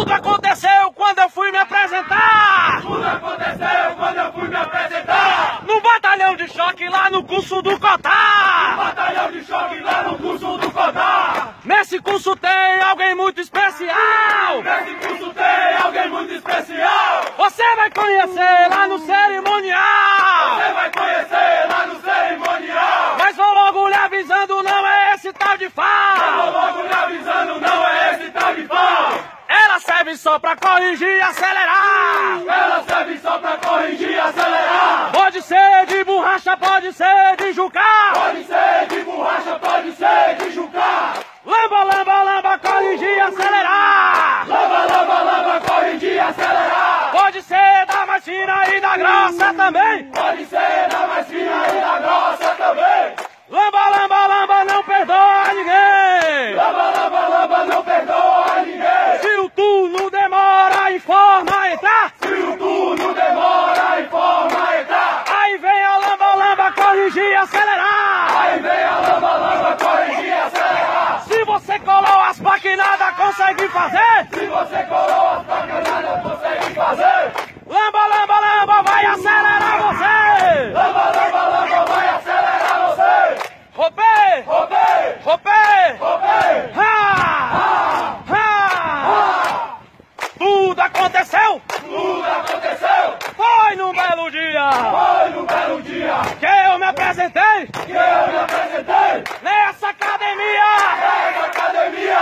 Tudo aconteceu quando eu fui me apresentar! Tudo aconteceu quando eu fui me apresentar! No batalhão de choque lá no curso do Cotar! Batalhão de choque lá no curso do Cotar! Nesse curso tem alguém muito especial! Nesse curso tem alguém muito especial! Você vai conhecer lá no cerimonial! Você vai conhecer lá no cerimonial! Mas vou logo lhe avisando, não de Tô fal! logo lhe avisando, não é esse tal de pau! Ela serve só pra corrigir e acelerar! Ela serve só pra corrigir e acelerar! Pode ser de borracha, pode ser de jucar! Pode ser de borracha, pode ser de jucar! Lamba, lamba, lamba, corrigir e acelerar! Lava, lava, lava, corrigir e acelerar! Pode ser da mais fina e da grossa também! Pode ser da mais fina e da grossa também! Lamba, lamba, lamba, não perdoa ninguém! Lava, lava, lava, não perdoa ninguém! Se o turno demora, informa a entrar! Se o turno demora, informa a entrar! Aí vem a lamba, lamba, corrigir e acelerar! Aí vem a lava, lava, corrigir e acelerar! Se você colou as nada consegue fazer! Se você colou as placas, nada consegue fazer! Lamba, lamba, lamba, vai acelerar você! Lava, lava, lava, vai acelerar você! Roupei! Roubei! Roupei! Roubei! Ha! Ha! Tudo aconteceu! Num belo dia Foi num belo dia que eu me apresentei que eu me apresentei nessa academia! nessa academia!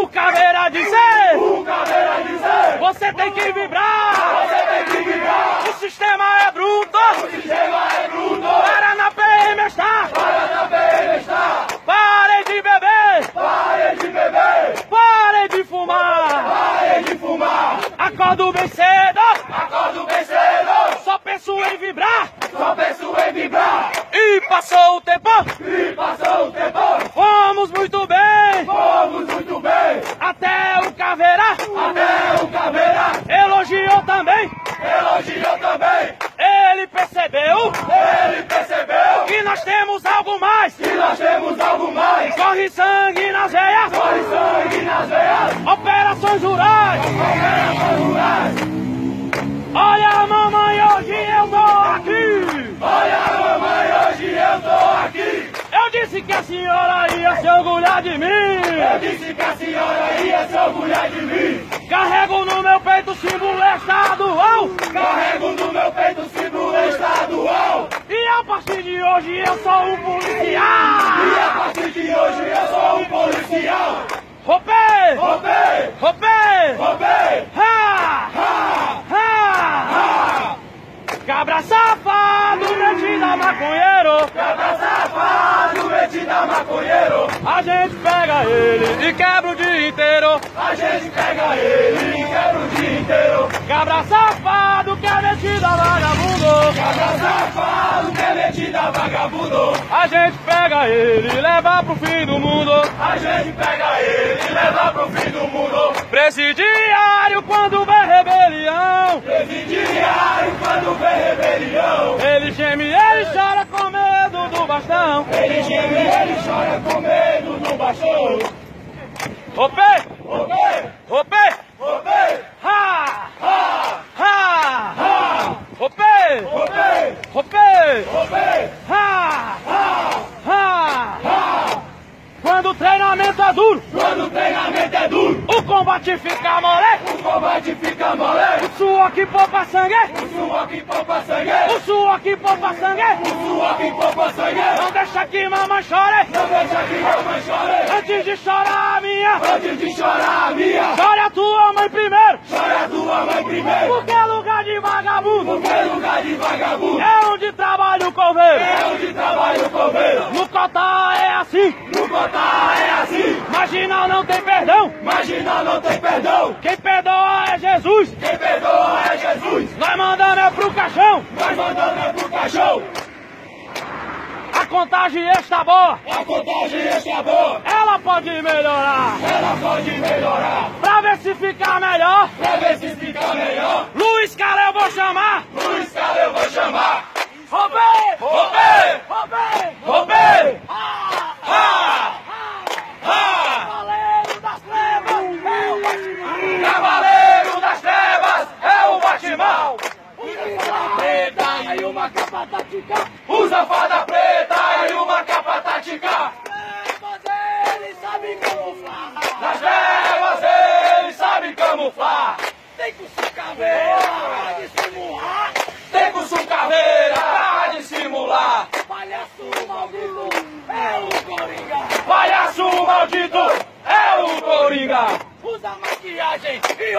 O caveira dizer! O caveira dizer! Você tem que vibrar! Você tem que vibrar! O sistema é bruto! O sistema é bruto! Para na PM está! Para na PM está! Pare de beber! Pare de beber! Pare de fumar! Pare de fumar! Acordo bem cedo! Acordo bem cedo! Penso em vibrar! Só penso em vibrar! E passou o tempo! E passou o tempo! Fomos muito bem! Fomos muito bem! Até o caveira Até o caveira elogiou também! elogiou também! Ele percebeu Ele percebeu que nós temos algo mais! que nós temos algo mais! Corre sangue nas veias! Corre sangue nas veias! Operações rurais! Operações rurais! Olha, mamãe, hoje eu tô aqui! Olha, mamãe, hoje eu tô aqui! Eu disse que a senhora ia se orgulhar de mim! Eu disse que a senhora ia se orgulhar de mim! Carrego no meu peito o símbolo estadual! Carrego no meu peito o símbolo estadual! E a partir de hoje eu sou um E policial! a partir de hoje eu sou um policial! Roupei! Roubei! Roupei! Roubei! Ha! Ha! Ha! Ha! Cabra safado, metida maconheiro! Cabra safado, metida maconheiro! A gente pega ele e quebra o dia inteiro! A gente pega ele e quebra o dia inteiro! Cabra safado que é metida vagabundo! Cabra safado, que é metida vagabundo! A gente pega ele e leva pro fim do mundo! A gente pega ele e leva pro fim do mundo! Presidiário quando vê rebelião! Presidiário quando vê rebelião! Ele geme, ele chora Ele geme, ele chora com medo do baixão! Roupei! Roubei! Roupei! Roubei! Ha! Ha! Ha! Ha! Roupei! Roubei! Roupei! Roubei! Ha! Ha! Ha! Ha! Quando o treinamento é duro, Quando o treinamento é duro, o combate fica mole! o combate fica mole! O suor que poupa sangue! O suor que poupa sangue! O suor que poupa sangue! O suor que poupa sangue! Não deixa que mamãe chore! Não deixa que mamãe chore! Antes de chorar a minha! Antes de chorar a minha! Chore a tua mãe primeiro! Chore a tua mãe primeiro! Porque é lugar de vagabundo! Porque é lugar de vagabundo! É onde o coveiro! É onde trabalha o! No Cotá é assim! No Cotá é assim! Marginal não tem perdão! Marginal não tem perdão! Quem perdoa é Jesus! Quem perdoa é Jesus! Nós mandamos é pro caixão! Nós mandamos é pro caixão! A contagem está boa! A contagem está boa! Ela pode melhorar! Ela pode melhorar! Pra ver se fica melhor! Pra ver se fica melhor! Luiz Cara eu vou chamar! Luiz Cara eu vou chamar! Roubei! Roubei! Roubei! Roubei! Ah! Ah! pau. Usa fada preta e uma capa tática. Usa fada preta e uma capa tática. Mas ele sabe camuflar. Nas trevas ele sabe camuflar. Tem com sua caveira pra dissimular. Tem com sua caveira pra dissimular. Palhaço maldito é o Coringa. Palhaço maldito é o Coringa. Usa maquiagem e